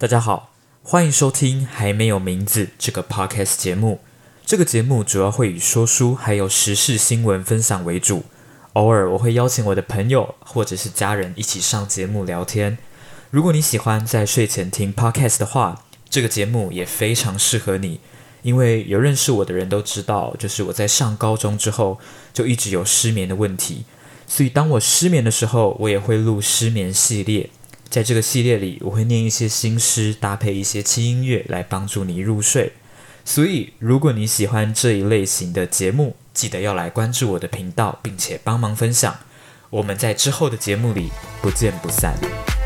大家好，欢迎收听《还没有名字》这个 podcast 节目。这个节目主要会以说书还有时事新闻分享为主，偶尔我会邀请我的朋友或者是家人一起上节目聊天。如果你喜欢在睡前听 podcast 的话，这个节目也非常适合你，因为有认识我的人都知道，就是我在上高中之后就一直有失眠的问题，所以当我失眠的时候，我也会录失眠系列。在这个系列里，我会念一些新诗，搭配一些轻音乐来帮助你入睡。所以，如果你喜欢这一类型的节目，记得要来关注我的频道，并且帮忙分享。我们在之后的节目里不见不散。